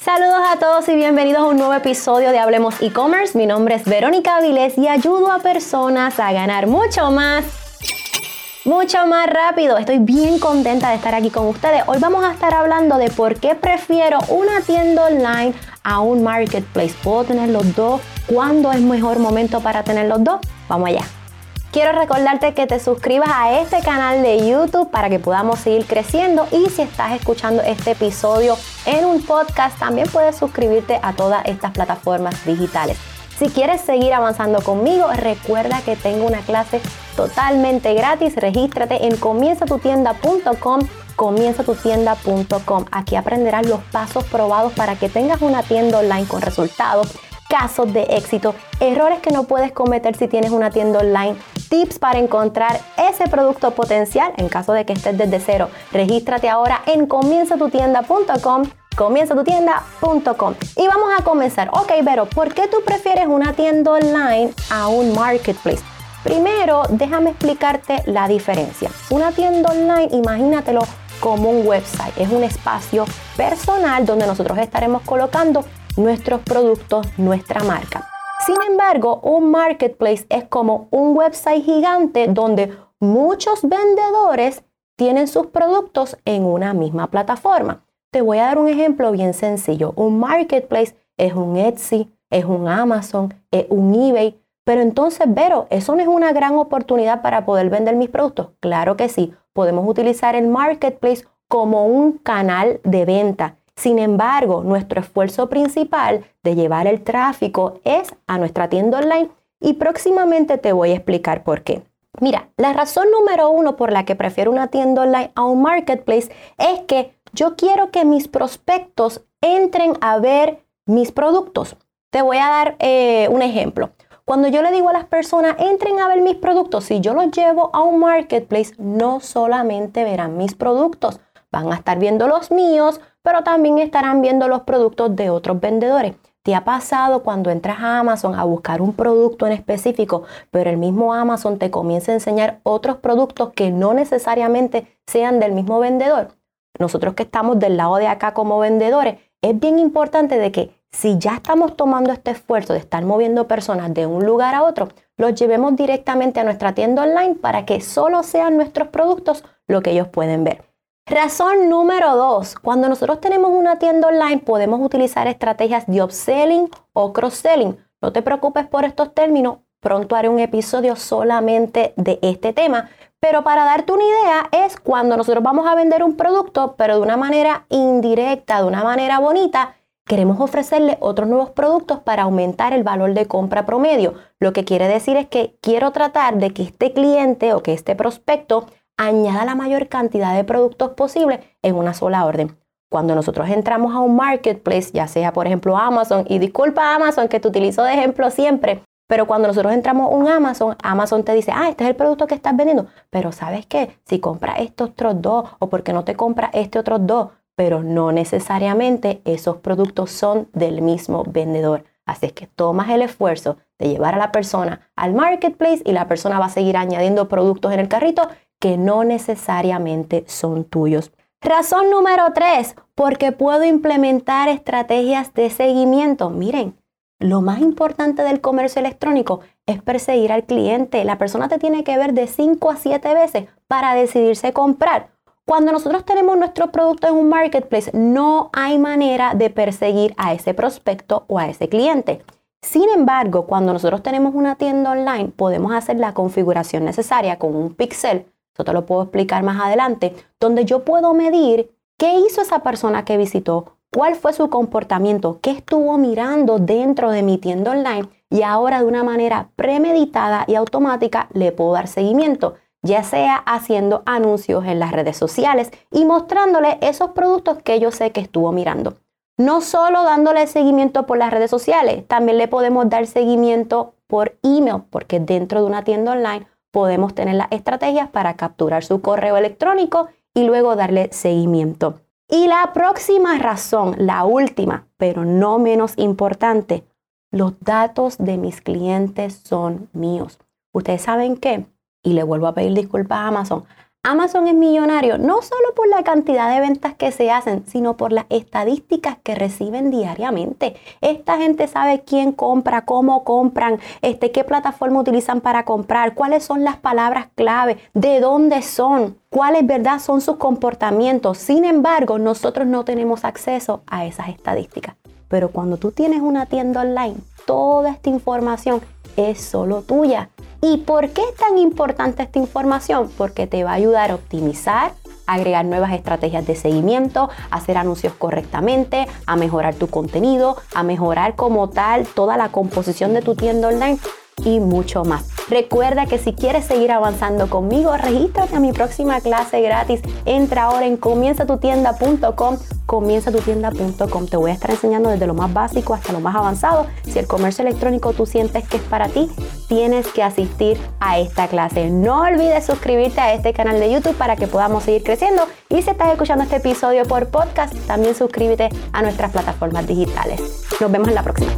Saludos a todos y bienvenidos a un nuevo episodio de Hablemos e-commerce. Mi nombre es Verónica Avilés y ayudo a personas a ganar mucho más mucho más rápido. Estoy bien contenta de estar aquí con ustedes. Hoy vamos a estar hablando de por qué prefiero una tienda online a un marketplace. ¿Puedo tener los dos? ¿Cuándo es mejor momento para tener los dos? Vamos allá. Quiero recordarte que te suscribas a este canal de YouTube para que podamos seguir creciendo y si estás escuchando este episodio en un podcast también puedes suscribirte a todas estas plataformas digitales. Si quieres seguir avanzando conmigo, recuerda que tengo una clase totalmente gratis. Regístrate en comienzatutienda.com comienzatutienda.com. Aquí aprenderás los pasos probados para que tengas una tienda online con resultados casos de éxito, errores que no puedes cometer si tienes una tienda online, tips para encontrar ese producto potencial en caso de que estés desde cero. Regístrate ahora en comienzatutienda.com comienzatutienda.com y vamos a comenzar. Ok, pero ¿por qué tú prefieres una tienda online a un marketplace? Primero, déjame explicarte la diferencia. Una tienda online, imagínatelo como un website. Es un espacio personal donde nosotros estaremos colocando nuestros productos, nuestra marca. Sin embargo, un marketplace es como un website gigante donde muchos vendedores tienen sus productos en una misma plataforma. Te voy a dar un ejemplo bien sencillo. Un marketplace es un Etsy, es un Amazon, es un eBay. Pero entonces, Vero, ¿eso no es una gran oportunidad para poder vender mis productos? Claro que sí. Podemos utilizar el marketplace como un canal de venta sin embargo, nuestro esfuerzo principal de llevar el tráfico es a nuestra tienda online y próximamente te voy a explicar por qué. Mira, la razón número uno por la que prefiero una tienda online a un marketplace es que yo quiero que mis prospectos entren a ver mis productos. Te voy a dar eh, un ejemplo. Cuando yo le digo a las personas, entren a ver mis productos, si yo los llevo a un marketplace, no solamente verán mis productos, van a estar viendo los míos, pero también estarán viendo los productos de otros vendedores. ¿Te ha pasado cuando entras a Amazon a buscar un producto en específico, pero el mismo Amazon te comienza a enseñar otros productos que no necesariamente sean del mismo vendedor? Nosotros que estamos del lado de acá como vendedores, es bien importante de que si ya estamos tomando este esfuerzo de estar moviendo personas de un lugar a otro, los llevemos directamente a nuestra tienda online para que solo sean nuestros productos lo que ellos pueden ver. Razón número dos, cuando nosotros tenemos una tienda online podemos utilizar estrategias de upselling o cross-selling. No te preocupes por estos términos, pronto haré un episodio solamente de este tema. Pero para darte una idea es cuando nosotros vamos a vender un producto, pero de una manera indirecta, de una manera bonita, queremos ofrecerle otros nuevos productos para aumentar el valor de compra promedio. Lo que quiere decir es que quiero tratar de que este cliente o que este prospecto añada la mayor cantidad de productos posible en una sola orden. Cuando nosotros entramos a un marketplace, ya sea por ejemplo Amazon, y disculpa Amazon que te utilizo de ejemplo siempre, pero cuando nosotros entramos a un Amazon, Amazon te dice, ah, este es el producto que estás vendiendo, pero ¿sabes qué? Si compras estos otros dos o porque no te compras este otro dos, pero no necesariamente esos productos son del mismo vendedor. Así es que tomas el esfuerzo de llevar a la persona al marketplace y la persona va a seguir añadiendo productos en el carrito que no necesariamente son tuyos. Razón número tres, porque puedo implementar estrategias de seguimiento. Miren, lo más importante del comercio electrónico es perseguir al cliente. La persona te tiene que ver de 5 a 7 veces para decidirse comprar. Cuando nosotros tenemos nuestro producto en un marketplace, no hay manera de perseguir a ese prospecto o a ese cliente. Sin embargo, cuando nosotros tenemos una tienda online, podemos hacer la configuración necesaria con un pixel te lo puedo explicar más adelante, donde yo puedo medir qué hizo esa persona que visitó, cuál fue su comportamiento, qué estuvo mirando dentro de mi tienda online y ahora de una manera premeditada y automática le puedo dar seguimiento, ya sea haciendo anuncios en las redes sociales y mostrándole esos productos que yo sé que estuvo mirando. No solo dándole seguimiento por las redes sociales, también le podemos dar seguimiento por email, porque dentro de una tienda online podemos tener las estrategias para capturar su correo electrónico y luego darle seguimiento. Y la próxima razón, la última, pero no menos importante, los datos de mis clientes son míos. Ustedes saben qué, y le vuelvo a pedir disculpas a Amazon, Amazon es millonario no solo por la cantidad de ventas que se hacen, sino por las estadísticas que reciben diariamente. Esta gente sabe quién compra, cómo compran, este, qué plataforma utilizan para comprar, cuáles son las palabras clave, de dónde son, cuáles verdad son sus comportamientos. Sin embargo, nosotros no tenemos acceso a esas estadísticas. Pero cuando tú tienes una tienda online, toda esta información es solo tuya. ¿Y por qué es tan importante esta información? Porque te va a ayudar a optimizar, agregar nuevas estrategias de seguimiento, hacer anuncios correctamente, a mejorar tu contenido, a mejorar como tal toda la composición de tu tienda online y mucho más. Recuerda que si quieres seguir avanzando conmigo, regístrate a mi próxima clase gratis. Entra ahora en comienzatutienda.com comienzatutienda.com. Te voy a estar enseñando desde lo más básico hasta lo más avanzado. Si el comercio electrónico tú sientes que es para ti, tienes que asistir a esta clase. No olvides suscribirte a este canal de YouTube para que podamos seguir creciendo. Y si estás escuchando este episodio por podcast, también suscríbete a nuestras plataformas digitales. Nos vemos en la próxima.